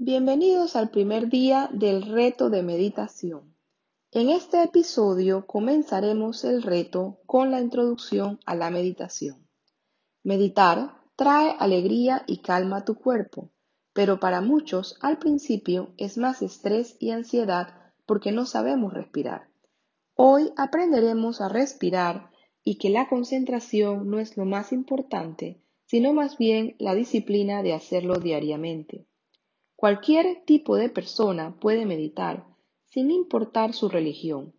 Bienvenidos al primer día del reto de meditación. En este episodio comenzaremos el reto con la introducción a la meditación. Meditar trae alegría y calma a tu cuerpo, pero para muchos al principio es más estrés y ansiedad porque no sabemos respirar. Hoy aprenderemos a respirar y que la concentración no es lo más importante, sino más bien la disciplina de hacerlo diariamente. Cualquier tipo de persona puede meditar, sin importar su religión.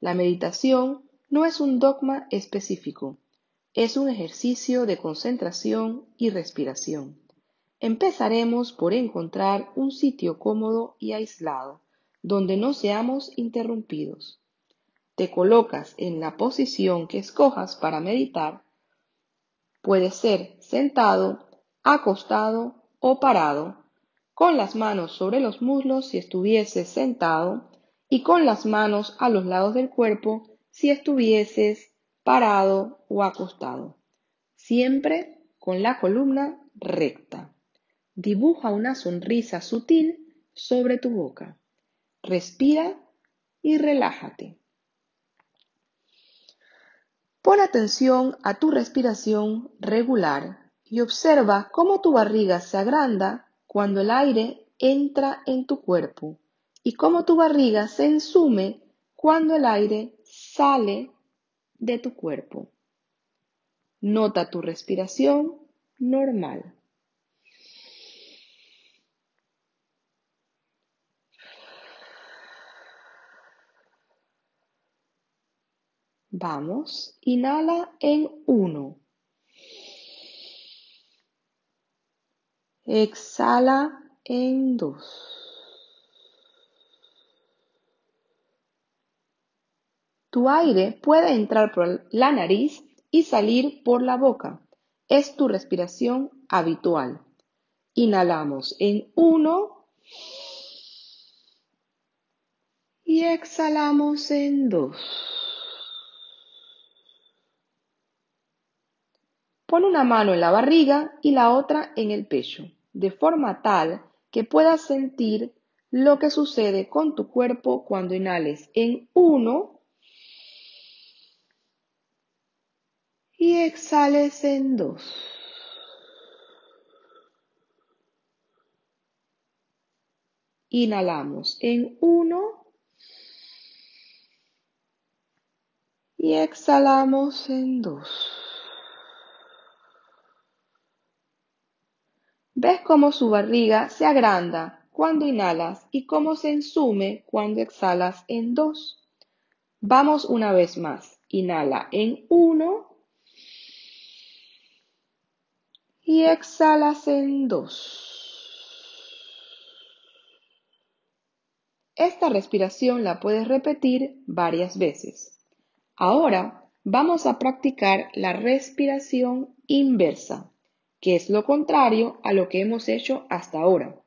La meditación no es un dogma específico, es un ejercicio de concentración y respiración. Empezaremos por encontrar un sitio cómodo y aislado, donde no seamos interrumpidos. Te colocas en la posición que escojas para meditar. Puede ser sentado, acostado o parado con las manos sobre los muslos si estuvieses sentado y con las manos a los lados del cuerpo si estuvieses parado o acostado, siempre con la columna recta. Dibuja una sonrisa sutil sobre tu boca. Respira y relájate. Pon atención a tu respiración regular y observa cómo tu barriga se agranda cuando el aire entra en tu cuerpo y cómo tu barriga se ensume cuando el aire sale de tu cuerpo. Nota tu respiración normal. Vamos, inhala en uno. Exhala en dos. Tu aire puede entrar por la nariz y salir por la boca. Es tu respiración habitual. Inhalamos en uno y exhalamos en dos. Pon una mano en la barriga y la otra en el pecho de forma tal que puedas sentir lo que sucede con tu cuerpo cuando inhales en uno y exhales en dos. Inhalamos en uno y exhalamos en dos. ¿Ves cómo su barriga se agranda cuando inhalas y cómo se ensume cuando exhalas en dos? Vamos una vez más. Inhala en uno y exhalas en dos. Esta respiración la puedes repetir varias veces. Ahora vamos a practicar la respiración inversa que es lo contrario a lo que hemos hecho hasta ahora.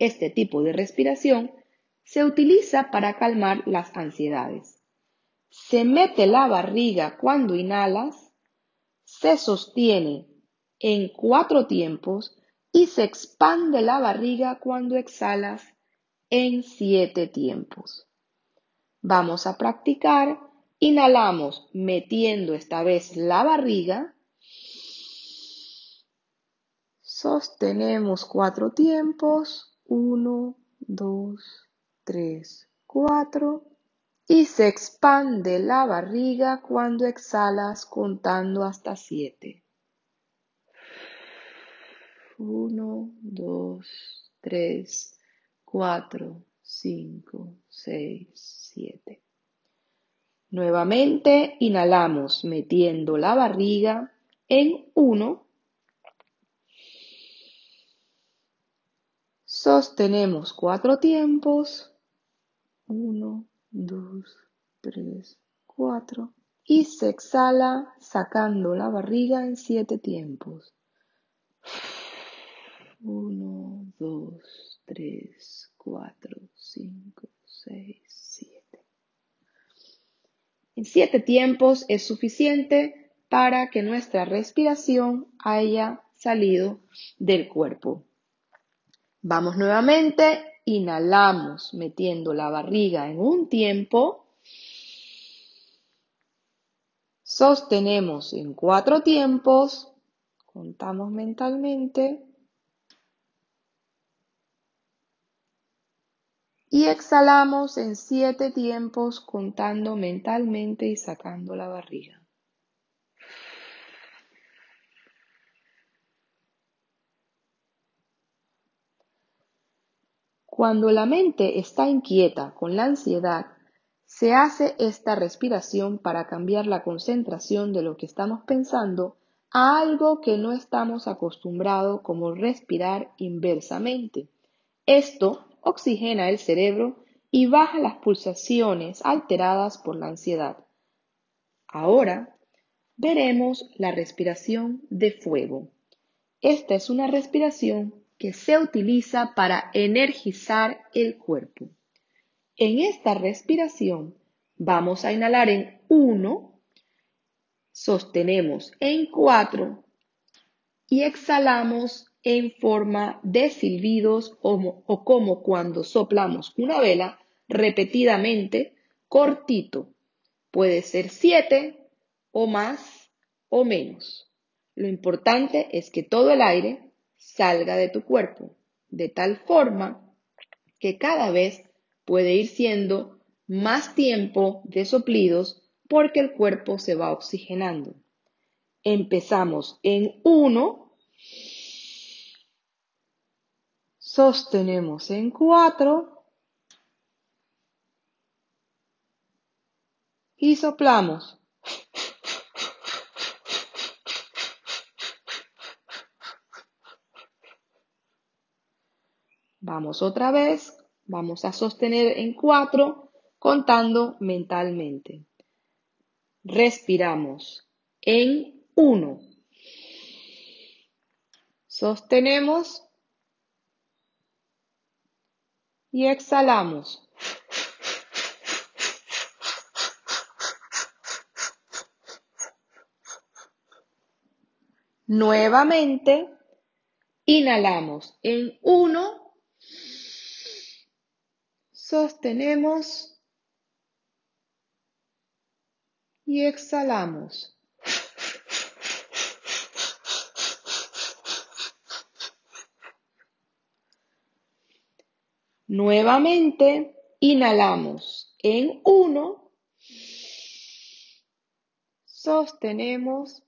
Este tipo de respiración se utiliza para calmar las ansiedades. Se mete la barriga cuando inhalas, se sostiene en cuatro tiempos y se expande la barriga cuando exhalas en siete tiempos. Vamos a practicar. Inhalamos metiendo esta vez la barriga Sostenemos cuatro tiempos, uno, dos, tres, cuatro, y se expande la barriga cuando exhalas contando hasta siete. Uno, dos, tres, cuatro, cinco, seis, siete. Nuevamente inhalamos metiendo la barriga en uno, Sostenemos cuatro tiempos. Uno, dos, tres, cuatro. Y se exhala sacando la barriga en siete tiempos. Uno, dos, tres, cuatro, cinco, seis, siete. En siete tiempos es suficiente para que nuestra respiración haya salido del cuerpo. Vamos nuevamente, inhalamos metiendo la barriga en un tiempo. Sostenemos en cuatro tiempos. Contamos mentalmente. Y exhalamos en siete tiempos contando mentalmente y sacando la barriga. Cuando la mente está inquieta con la ansiedad, se hace esta respiración para cambiar la concentración de lo que estamos pensando a algo que no estamos acostumbrados como respirar inversamente. Esto oxigena el cerebro y baja las pulsaciones alteradas por la ansiedad. Ahora veremos la respiración de fuego. Esta es una respiración que se utiliza para energizar el cuerpo. En esta respiración vamos a inhalar en 1, sostenemos en 4 y exhalamos en forma de silbidos o, o como cuando soplamos una vela repetidamente, cortito. Puede ser siete o más o menos. Lo importante es que todo el aire salga de tu cuerpo, de tal forma que cada vez puede ir siendo más tiempo de soplidos porque el cuerpo se va oxigenando. Empezamos en 1 sostenemos en 4 y soplamos. Vamos otra vez, vamos a sostener en 4 contando mentalmente. Respiramos en 1. Sostenemos y exhalamos. Nuevamente, inhalamos en uno, sostenemos y exhalamos. Nuevamente, inhalamos en uno, sostenemos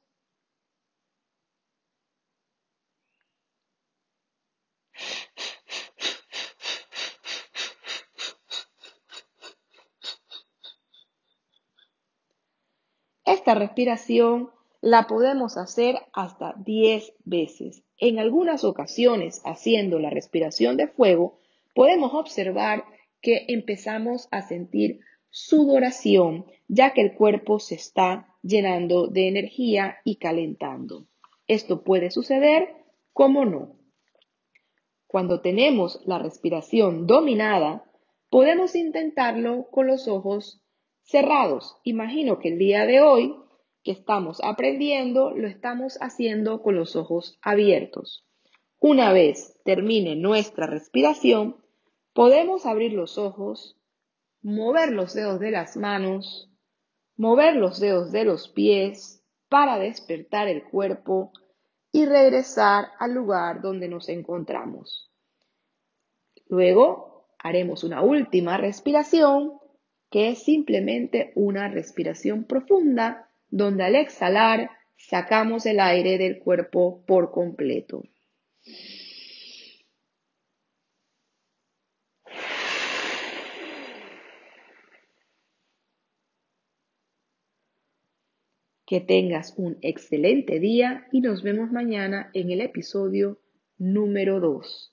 Esta respiración la podemos hacer hasta 10 veces. En algunas ocasiones, haciendo la respiración de fuego, podemos observar que empezamos a sentir sudoración, ya que el cuerpo se está llenando de energía y calentando. Esto puede suceder como no. Cuando tenemos la respiración dominada, podemos intentarlo con los ojos cerrados. Imagino que el día de hoy que estamos aprendiendo lo estamos haciendo con los ojos abiertos. Una vez termine nuestra respiración, Podemos abrir los ojos, mover los dedos de las manos, mover los dedos de los pies para despertar el cuerpo y regresar al lugar donde nos encontramos. Luego haremos una última respiración que es simplemente una respiración profunda donde al exhalar sacamos el aire del cuerpo por completo. Que tengas un excelente día y nos vemos mañana en el episodio número 2.